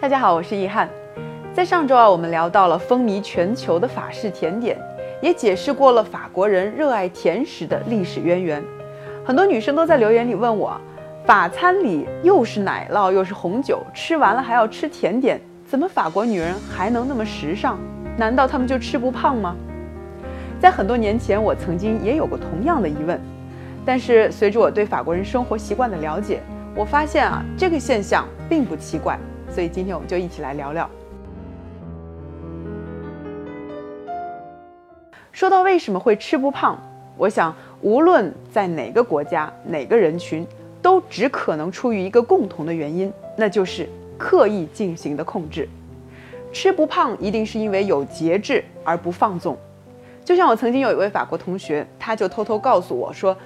大家好，我是易翰。在上周啊，我们聊到了风靡全球的法式甜点，也解释过了法国人热爱甜食的历史渊源。很多女生都在留言里问我，法餐里又是奶酪又是红酒，吃完了还要吃甜点，怎么法国女人还能那么时尚？难道她们就吃不胖吗？在很多年前，我曾经也有过同样的疑问，但是随着我对法国人生活习惯的了解，我发现啊，这个现象并不奇怪。所以今天我们就一起来聊聊。说到为什么会吃不胖，我想无论在哪个国家、哪个人群，都只可能出于一个共同的原因，那就是刻意进行的控制。吃不胖一定是因为有节制而不放纵。就像我曾经有一位法国同学，他就偷偷告诉我说，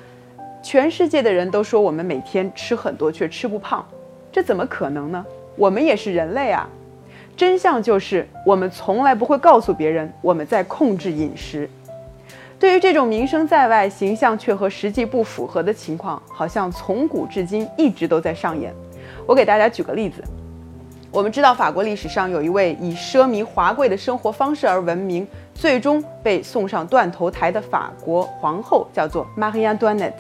全世界的人都说我们每天吃很多却吃不胖，这怎么可能呢？我们也是人类啊，真相就是我们从来不会告诉别人我们在控制饮食。对于这种名声在外、形象却和实际不符合的情况，好像从古至今一直都在上演。我给大家举个例子，我们知道法国历史上有一位以奢靡华贵的生活方式而闻名，最终被送上断头台的法国皇后，叫做 Marie Antoinette。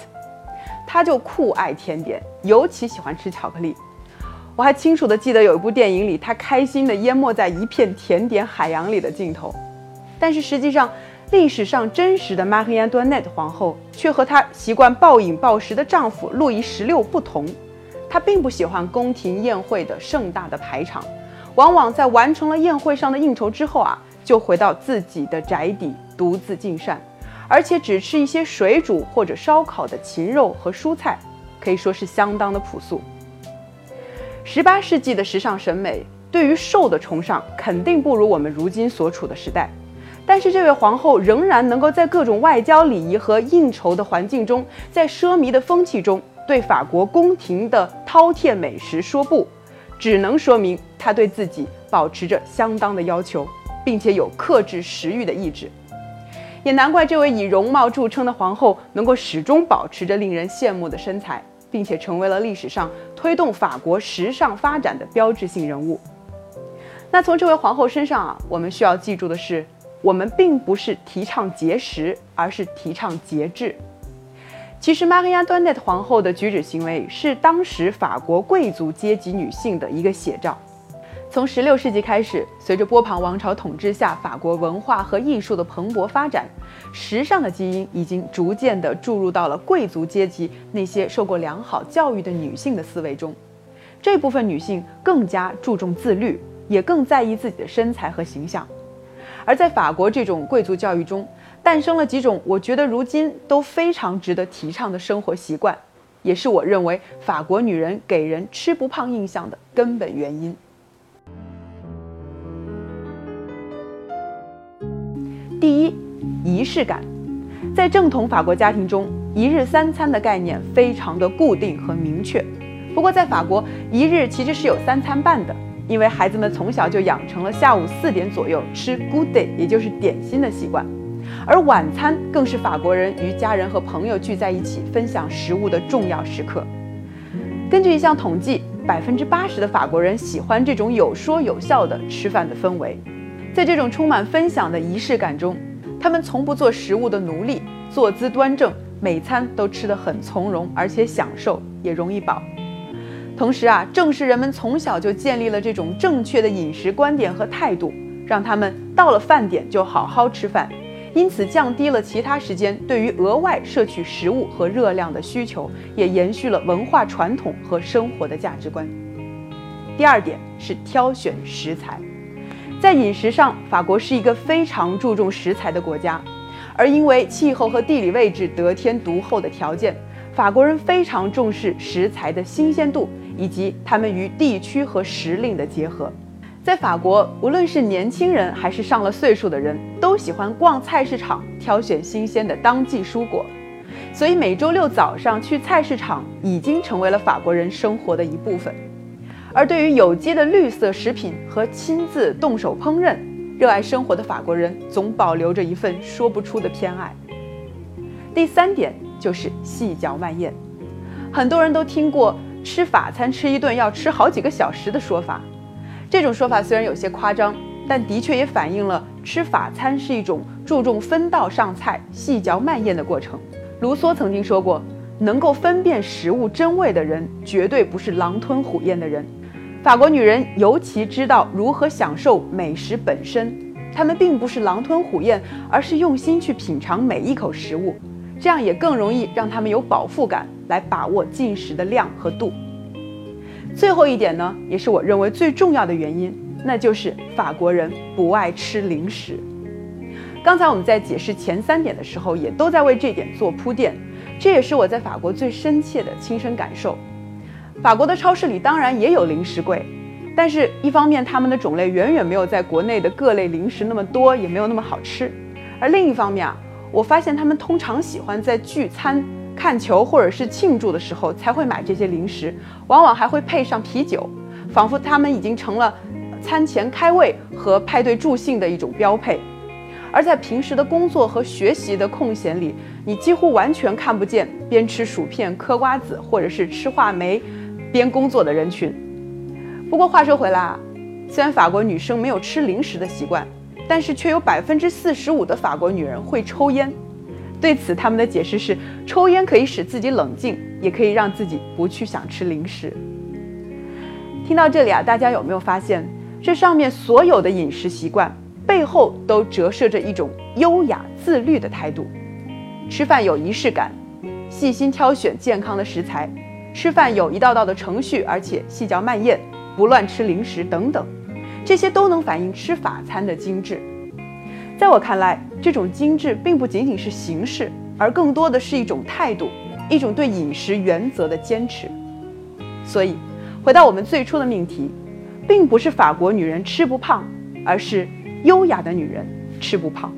她就酷爱甜点，尤其喜欢吃巧克力。我还清楚地记得有一部电影里，她开心地淹没在一片甜点海洋里的镜头。但是实际上，历史上真实的玛丽安多内特皇后却和她习惯暴饮暴食的丈夫路易十六不同。她并不喜欢宫廷宴会的盛大的排场，往往在完成了宴会上的应酬之后啊，就回到自己的宅邸独自进膳，而且只吃一些水煮或者烧烤的禽肉和蔬菜，可以说是相当的朴素。十八世纪的时尚审美对于瘦的崇尚肯定不如我们如今所处的时代，但是这位皇后仍然能够在各种外交礼仪和应酬的环境中，在奢靡的风气中，对法国宫廷的饕餮美食说不，只能说明她对自己保持着相当的要求，并且有克制食欲的意志。也难怪这位以容貌著称的皇后能够始终保持着令人羡慕的身材。并且成为了历史上推动法国时尚发展的标志性人物。那从这位皇后身上啊，我们需要记住的是，我们并不是提倡节食，而是提倡节制。其实，玛丽亚·端内特皇后的举止行为是当时法国贵族阶级女性的一个写照。从16世纪开始，随着波旁王朝统治下法国文化和艺术的蓬勃发展，时尚的基因已经逐渐地注入到了贵族阶级那些受过良好教育的女性的思维中。这部分女性更加注重自律，也更在意自己的身材和形象。而在法国这种贵族教育中，诞生了几种我觉得如今都非常值得提倡的生活习惯，也是我认为法国女人给人吃不胖印象的根本原因。第一，仪式感，在正统法国家庭中，一日三餐的概念非常的固定和明确。不过，在法国，一日其实是有三餐半的，因为孩子们从小就养成了下午四点左右吃 good day，也就是点心的习惯。而晚餐更是法国人与家人和朋友聚在一起分享食物的重要时刻。根据一项统计，百分之八十的法国人喜欢这种有说有笑的吃饭的氛围。在这种充满分享的仪式感中，他们从不做食物的奴隶，坐姿端正，每餐都吃得很从容，而且享受也容易饱。同时啊，正是人们从小就建立了这种正确的饮食观点和态度，让他们到了饭点就好好吃饭，因此降低了其他时间对于额外摄取食物和热量的需求，也延续了文化传统和生活的价值观。第二点是挑选食材。在饮食上，法国是一个非常注重食材的国家，而因为气候和地理位置得天独厚的条件，法国人非常重视食材的新鲜度以及它们与地区和时令的结合。在法国，无论是年轻人还是上了岁数的人，都喜欢逛菜市场，挑选新鲜的当季蔬果，所以每周六早上去菜市场已经成为了法国人生活的一部分。而对于有机的绿色食品和亲自动手烹饪，热爱生活的法国人总保留着一份说不出的偏爱。第三点就是细嚼慢咽，很多人都听过吃法餐吃一顿要吃好几个小时的说法，这种说法虽然有些夸张，但的确也反映了吃法餐是一种注重分道上菜、细嚼慢咽的过程。卢梭曾经说过：“能够分辨食物真味的人，绝对不是狼吞虎咽的人。”法国女人尤其知道如何享受美食本身，她们并不是狼吞虎咽，而是用心去品尝每一口食物，这样也更容易让她们有饱腹感，来把握进食的量和度。最后一点呢，也是我认为最重要的原因，那就是法国人不爱吃零食。刚才我们在解释前三点的时候，也都在为这点做铺垫，这也是我在法国最深切的亲身感受。法国的超市里当然也有零食柜，但是一方面他们的种类远远没有在国内的各类零食那么多，也没有那么好吃；而另一方面啊，我发现他们通常喜欢在聚餐、看球或者是庆祝的时候才会买这些零食，往往还会配上啤酒，仿佛他们已经成了餐前开胃和派对助兴的一种标配。而在平时的工作和学习的空闲里，你几乎完全看不见边吃薯片、嗑瓜子或者是吃话梅。边工作的人群。不过话说回来啊，虽然法国女生没有吃零食的习惯，但是却有百分之四十五的法国女人会抽烟。对此，他们的解释是：抽烟可以使自己冷静，也可以让自己不去想吃零食。听到这里啊，大家有没有发现，这上面所有的饮食习惯背后都折射着一种优雅自律的态度？吃饭有仪式感，细心挑选健康的食材。吃饭有一道道的程序，而且细嚼慢咽，不乱吃零食等等，这些都能反映吃法餐的精致。在我看来，这种精致并不仅仅是形式，而更多的是一种态度，一种对饮食原则的坚持。所以，回到我们最初的命题，并不是法国女人吃不胖，而是优雅的女人吃不胖。